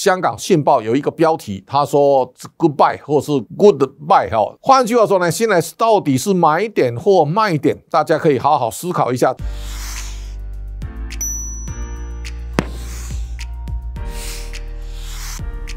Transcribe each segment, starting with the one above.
香港信报有一个标题，他说 “goodbye” 或是 “goodbye” 哈。换句话说呢，现在到底是买点或卖点？大家可以好好思考一下。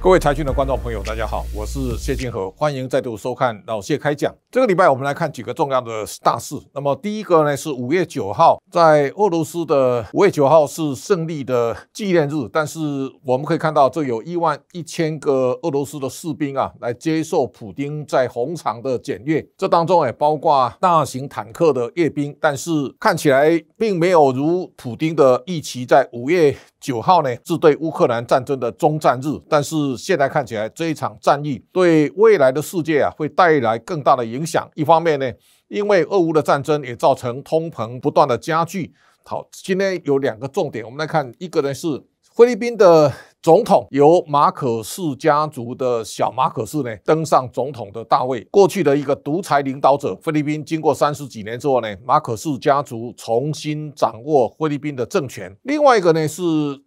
各位财讯的观众朋友，大家好，我是谢金河，欢迎再度收看老谢开讲。这个礼拜我们来看几个重要的大事。那么第一个呢是五月九号，在俄罗斯的五月九号是胜利的纪念日，但是我们可以看到，这有一万一千个俄罗斯的士兵啊来接受普丁在红场的检阅，这当中也包括大型坦克的阅兵，但是看起来并没有如普丁的预期，在五月九号呢是对乌克兰战争的终战日，但是。现在看起来，这一场战役对未来的世界啊，会带来更大的影响。一方面呢，因为俄乌的战争也造成通膨不断的加剧。好，今天有两个重点，我们来看，一个呢是菲律宾的。总统由马可仕家族的小马可仕呢登上总统的大位。过去的一个独裁领导者，菲律宾经过三十几年之后呢，马可仕家族重新掌握菲律宾的政权。另外一个呢是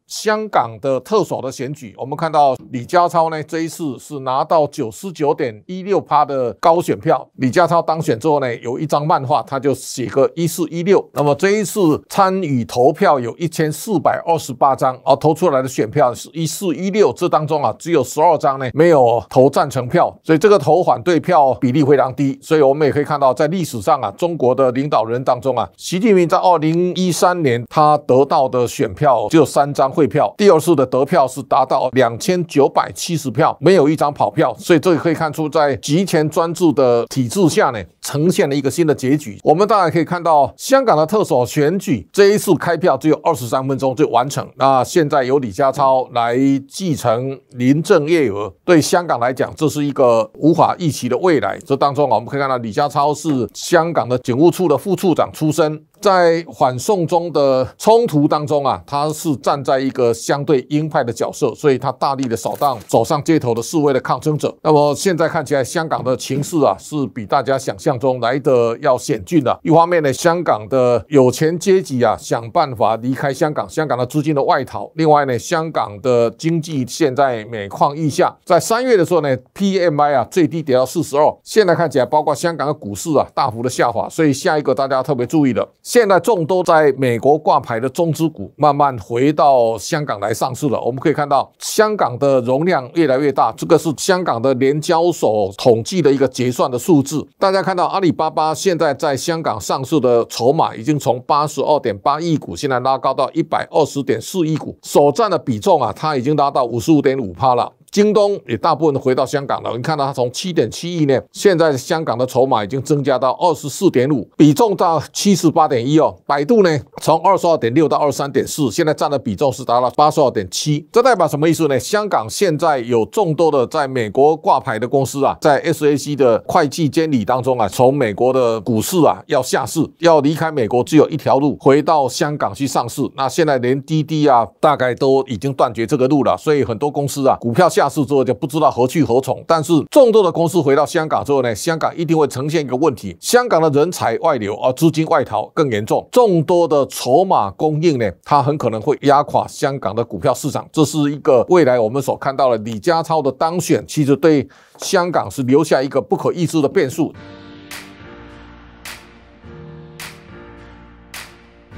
香港的特首的选举，我们看到李家超呢这一次是拿到九十九点一六趴的高选票。李家超当选之后呢，有一张漫画，他就写个一四一六。那么这一次参与投票有一千四百二十八张，而投出来的选票是一。四一六，这当中啊，只有十二张呢没有投赞成票，所以这个投反对票比例非常低。所以我们也可以看到，在历史上啊，中国的领导人当中啊，习近平在二零一三年他得到的选票只有三张汇票，第二次的得票是达到两千九百七十票，没有一张跑票。所以这里可以看出，在极权专制的体制下呢，呈现了一个新的结局。我们当然可以看到，香港的特首选举这一次开票只有二十三分钟就完成。那现在由李家超来。继承林郑月娥，对香港来讲，这是一个无法预期的未来。这当中啊，我们可以看到李家超是香港的警务处的副处长出身。在反送中的冲突当中啊，他是站在一个相对鹰派的角色，所以他大力的扫荡走上街头的示威的抗争者。那么现在看起来，香港的情势啊，是比大家想象中来的要险峻的。一方面呢，香港的有钱阶级啊，想办法离开香港，香港的资金的外逃；另外呢，香港的经济现在每况愈下。在三月的时候呢，PMI 啊最低跌到四十二，现在看起来，包括香港的股市啊大幅的下滑。所以下一个大家特别注意的。现在众多在美国挂牌的中资股慢慢回到香港来上市了。我们可以看到，香港的容量越来越大，这个是香港的联交所统计的一个结算的数字。大家看到，阿里巴巴现在在香港上市的筹码已经从八十二点八亿股，现在拉高到一百二十点四亿股，所占的比重啊，它已经拉到五十五点五趴了。京东也大部分回到香港了，你看到它从七点七亿呢，现在香港的筹码已经增加到二十四点五，比重到七十八点一哦。百度呢，从二十二点六到二十三点四，现在占的比重是达到八十二点七。这代表什么意思呢？香港现在有众多的在美国挂牌的公司啊，在 SAC 的会计监理当中啊，从美国的股市啊要下市，要离开美国只有一条路，回到香港去上市。那现在连滴滴啊，大概都已经断绝这个路了，所以很多公司啊，股票下。市之后就不知道何去何从，但是众多的公司回到香港之后呢，香港一定会呈现一个问题：香港的人才外流，而资金外逃更严重。众多的筹码供应呢，它很可能会压垮香港的股票市场。这是一个未来我们所看到的李家超的当选，其实对香港是留下一个不可预知的变数。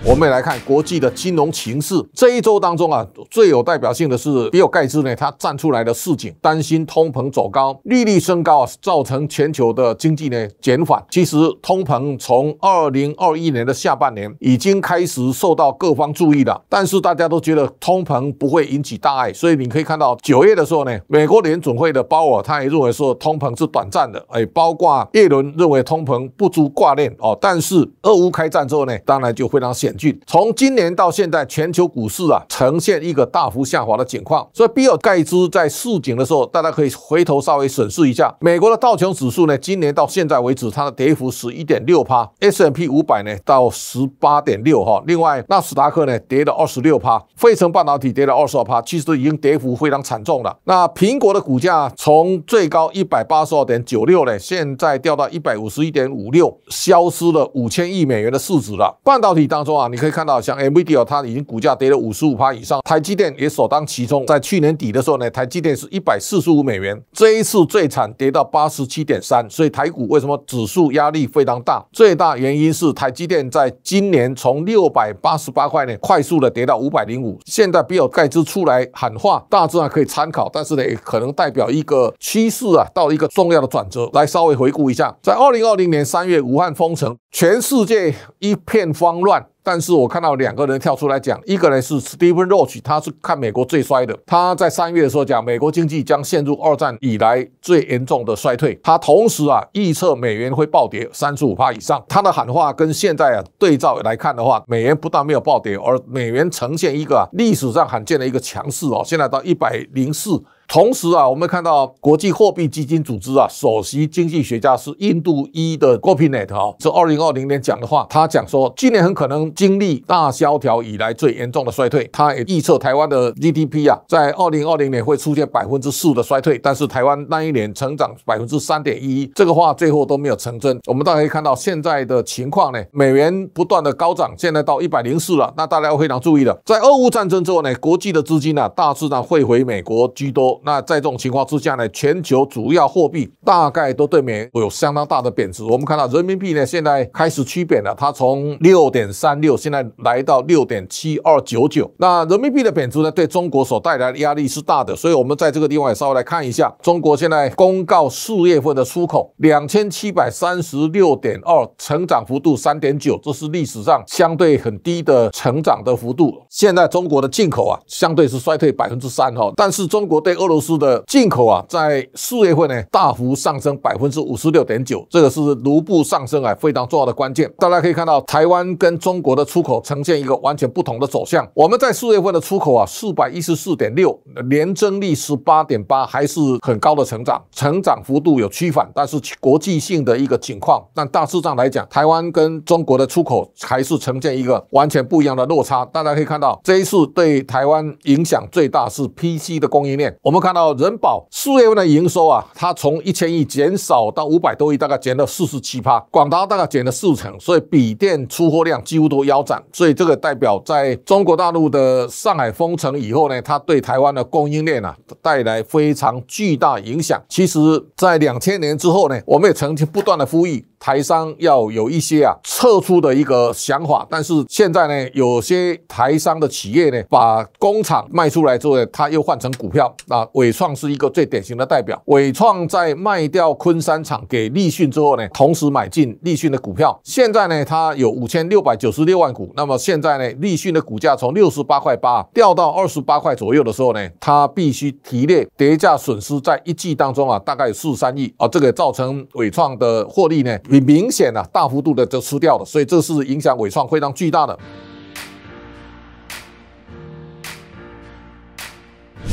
我们也来看国际的金融情势。这一周当中啊，最有代表性的是比尔盖茨呢，他站出来的示警，担心通膨走高，利率升高啊，造成全球的经济呢减缓。其实通膨从二零二一年的下半年已经开始受到各方注意了，但是大家都觉得通膨不会引起大碍，所以你可以看到九月的时候呢，美国联准会的鲍尔他也认为说通膨是短暂的，哎，包括耶伦认为通膨不足挂链哦，但是俄乌开战之后呢，当然就非常险。从今年到现在，全球股市啊呈现一个大幅下滑的情况。所以，比尔盖茨在市井的时候，大家可以回头稍微审视一下，美国的道琼指数呢，今年到现在为止，它的跌幅十一点六趴；S&P 五百呢到十八点六哈。另外，纳斯达克呢跌了二十六趴，费城半导体跌了二十二趴，其实已经跌幅非常惨重了。那苹果的股价从最高一百八十二点九六呢，现在掉到一百五十一点五六，消失了五千亿美元的市值了。半导体当中啊。你可以看到像 NVIDIA 它已经股价跌了五十五趴以上，台积电也首当其冲，在去年底的时候呢，台积电是一百四十五美元，这一次最惨跌到八十七点三，所以台股为什么指数压力非常大？最大原因是台积电在今年从六百八十八块呢，快速的跌到五百零五，现在比尔盖茨出来喊话，大致上可以参考，但是呢，也可能代表一个趋势啊，到一个重要的转折。来稍微回顾一下，在二零二零年三月武汉封城，全世界一片慌乱。但是我看到两个人跳出来讲，一个呢是 Stephen Roach，他是看美国最衰的。他在三月的时候讲，美国经济将陷入二战以来最严重的衰退。他同时啊预测美元会暴跌三十五趴以上。他的喊话跟现在啊对照来看的话，美元不但没有暴跌，而美元呈现一个啊历史上罕见的一个强势哦，现在到一百零四。同时啊，我们看到国际货币基金组织啊，首席经济学家是印度裔的 Gopinath 啊，是二零二零年讲的话，他讲说今年很可能经历大萧条以来最严重的衰退。他也预测台湾的 GDP 啊，在二零二零年会出现百分之四的衰退，但是台湾那一年成长百分之三点一，这个话最后都没有成真。我们大家可以看到现在的情况呢，美元不断的高涨，现在到一百零四了，那大家要非常注意了，在俄乌战争之后呢，国际的资金啊，大致上汇回美国居多。那在这种情况之下呢，全球主要货币大概都对美元有相当大的贬值。我们看到人民币呢，现在开始趋贬了，它从六点三六现在来到六点七二九九。那人民币的贬值呢，对中国所带来的压力是大的。所以，我们在这个地方也稍微来看一下，中国现在公告四月份的出口两千七百三十六点二，成长幅度三点九，这是历史上相对很低的成长的幅度。现在中国的进口啊，相对是衰退百分之三哈，但是中国对俄俄罗斯的进口啊，在四月份呢大幅上升百分之五十六点九，这个是卢布上升啊非常重要的关键。大家可以看到，台湾跟中国的出口呈现一个完全不同的走向。我们在四月份的出口啊四百一十四点六，年增率十八点八，还是很高的成长，成长幅度有趋缓，但是国际性的一个情况。但大致上来讲，台湾跟中国的出口还是呈现一个完全不一样的落差。大家可以看到，这一次对台湾影响最大是 PC 的供应链。我们看到人。人保四月份的营收啊，它从一千亿减少到五百多亿，大概减了四十七趴。广达大概减了四成，所以笔电出货量几乎都腰斩。所以这个代表在中国大陆的上海封城以后呢，它对台湾的供应链啊带来非常巨大影响。其实，在两千年之后呢，我们也曾经不断的呼吁。台商要有一些啊撤出的一个想法，但是现在呢，有些台商的企业呢，把工厂卖出来之后呢，他又换成股票。那伟创是一个最典型的代表。伟创在卖掉昆山厂给立讯之后呢，同时买进立讯的股票。现在呢，它有五千六百九十六万股。那么现在呢，立讯的股价从六十八块八掉到二十八块左右的时候呢，它必须提列跌价损失，在一季当中啊，大概有四十三亿啊，这个造成伟创的获利呢。你明显啊，大幅度的就吃掉了，所以这是影响伟创非常巨大的。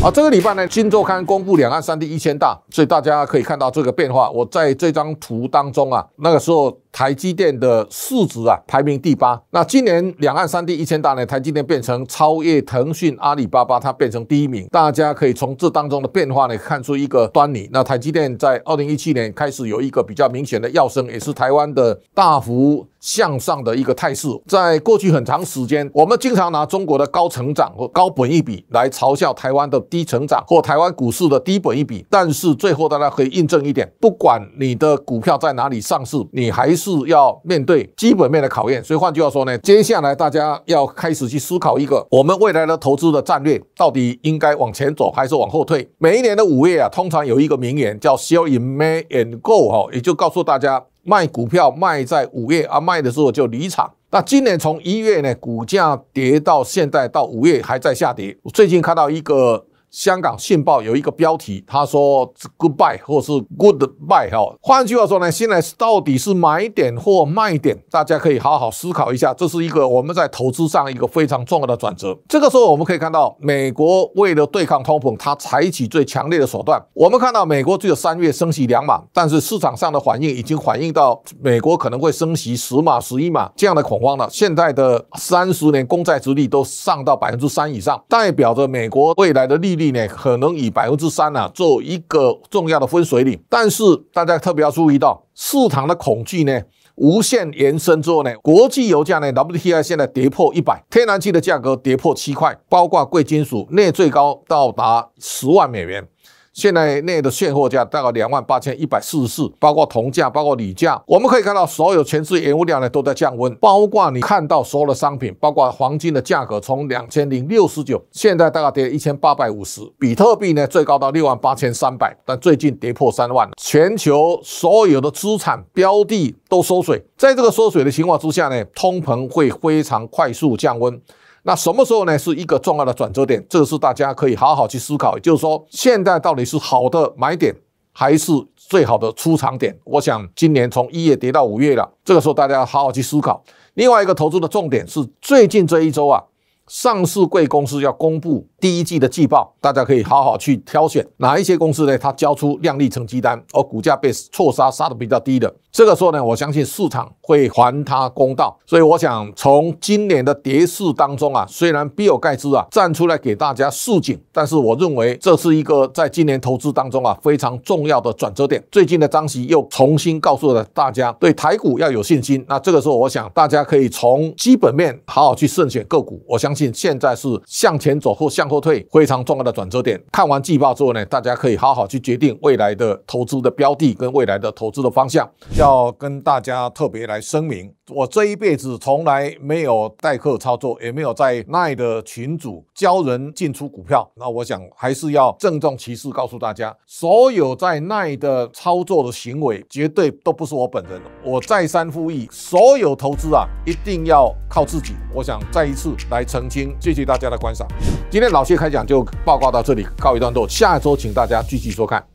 啊，这个礼拜呢，《金周刊》公布两岸三地一千大，所以大家可以看到这个变化。我在这张图当中啊，那个时候。台积电的市值啊排名第八。那今年两岸三地一千大呢，台积电变成超越腾讯、阿里巴巴，它变成第一名。大家可以从这当中的变化呢看出一个端倪。那台积电在二零一七年开始有一个比较明显的跃升，也是台湾的大幅向上的一个态势。在过去很长时间，我们经常拿中国的高成长或高本益比来嘲笑台湾的低成长或台湾股市的低本益比。但是最后大家可以印证一点，不管你的股票在哪里上市，你还。是要面对基本面的考验，所以换句话说呢，接下来大家要开始去思考一个我们未来的投资的战略，到底应该往前走还是往后退？每一年的五月啊，通常有一个名言叫 “Sell in May and go” 哈，也就告诉大家卖股票卖在五月啊，卖的时候就离场。那今年从一月呢，股价跌到现在到五月还在下跌。我最近看到一个。香港信报有一个标题，他说 “goodbye” 或是 “goodbye” 哈。换句话说呢，现在到底是买点或卖点，大家可以好好思考一下。这是一个我们在投资上一个非常重要的转折。这个时候，我们可以看到，美国为了对抗通膨，它采取最强烈的手段。我们看到美国只有三月升息两码，但是市场上的反应已经反映到美国可能会升息十码、十一码这样的恐慌了。现在的三十年公债殖利率都上到百分之三以上，代表着美国未来的利率。呢，可能以百分之三啊做一个重要的分水岭，但是大家特别要注意到，市场的恐惧呢，无限延伸之后呢，国际油价呢，WTI 现在跌破一百，天然气的价格跌破七块，包括贵金属那最高到达十万美元。现在内的现货价大概两万八千一百四十四，包括铜价，包括铝价，我们可以看到所有全市原物料呢都在降温，包括你看到所有的商品，包括黄金的价格从两千零六十九，现在大概跌一千八百五十，比特币呢最高到六万八千三百，但最近跌破三万，全球所有的资产标的都缩水，在这个缩水的情况之下呢，通膨会非常快速降温。那什么时候呢？是一个重要的转折点，这个是大家可以好好去思考。就是说，现在到底是好的买点，还是最好的出场点？我想今年从一月跌到五月了，这个时候大家要好好去思考。另外一个投资的重点是，最近这一周啊，上市贵公司要公布第一季的季报，大家可以好好去挑选哪一些公司呢？它交出亮丽成绩单，而股价被错杀杀的比较低的。这个时候呢，我相信市场会还他公道，所以我想从今年的跌势当中啊，虽然比尔盖茨啊站出来给大家示警，但是我认为这是一个在今年投资当中啊非常重要的转折点。最近的张锡又重新告诉了大家，对台股要有信心。那这个时候，我想大家可以从基本面好好去慎选个股。我相信现在是向前走或向后退非常重要的转折点。看完季报之后呢，大家可以好好去决定未来的投资的标的跟未来的投资的方向。要跟大家特别来声明，我这一辈子从来没有代客操作，也没有在奈的群组教人进出股票。那我想还是要郑重其事告诉大家，所有在奈的操作的行为，绝对都不是我本人。我再三呼吁，所有投资啊，一定要靠自己。我想再一次来澄清，谢谢大家的观赏。今天老谢开讲就报告到这里，告一段落。下周请大家继续收看。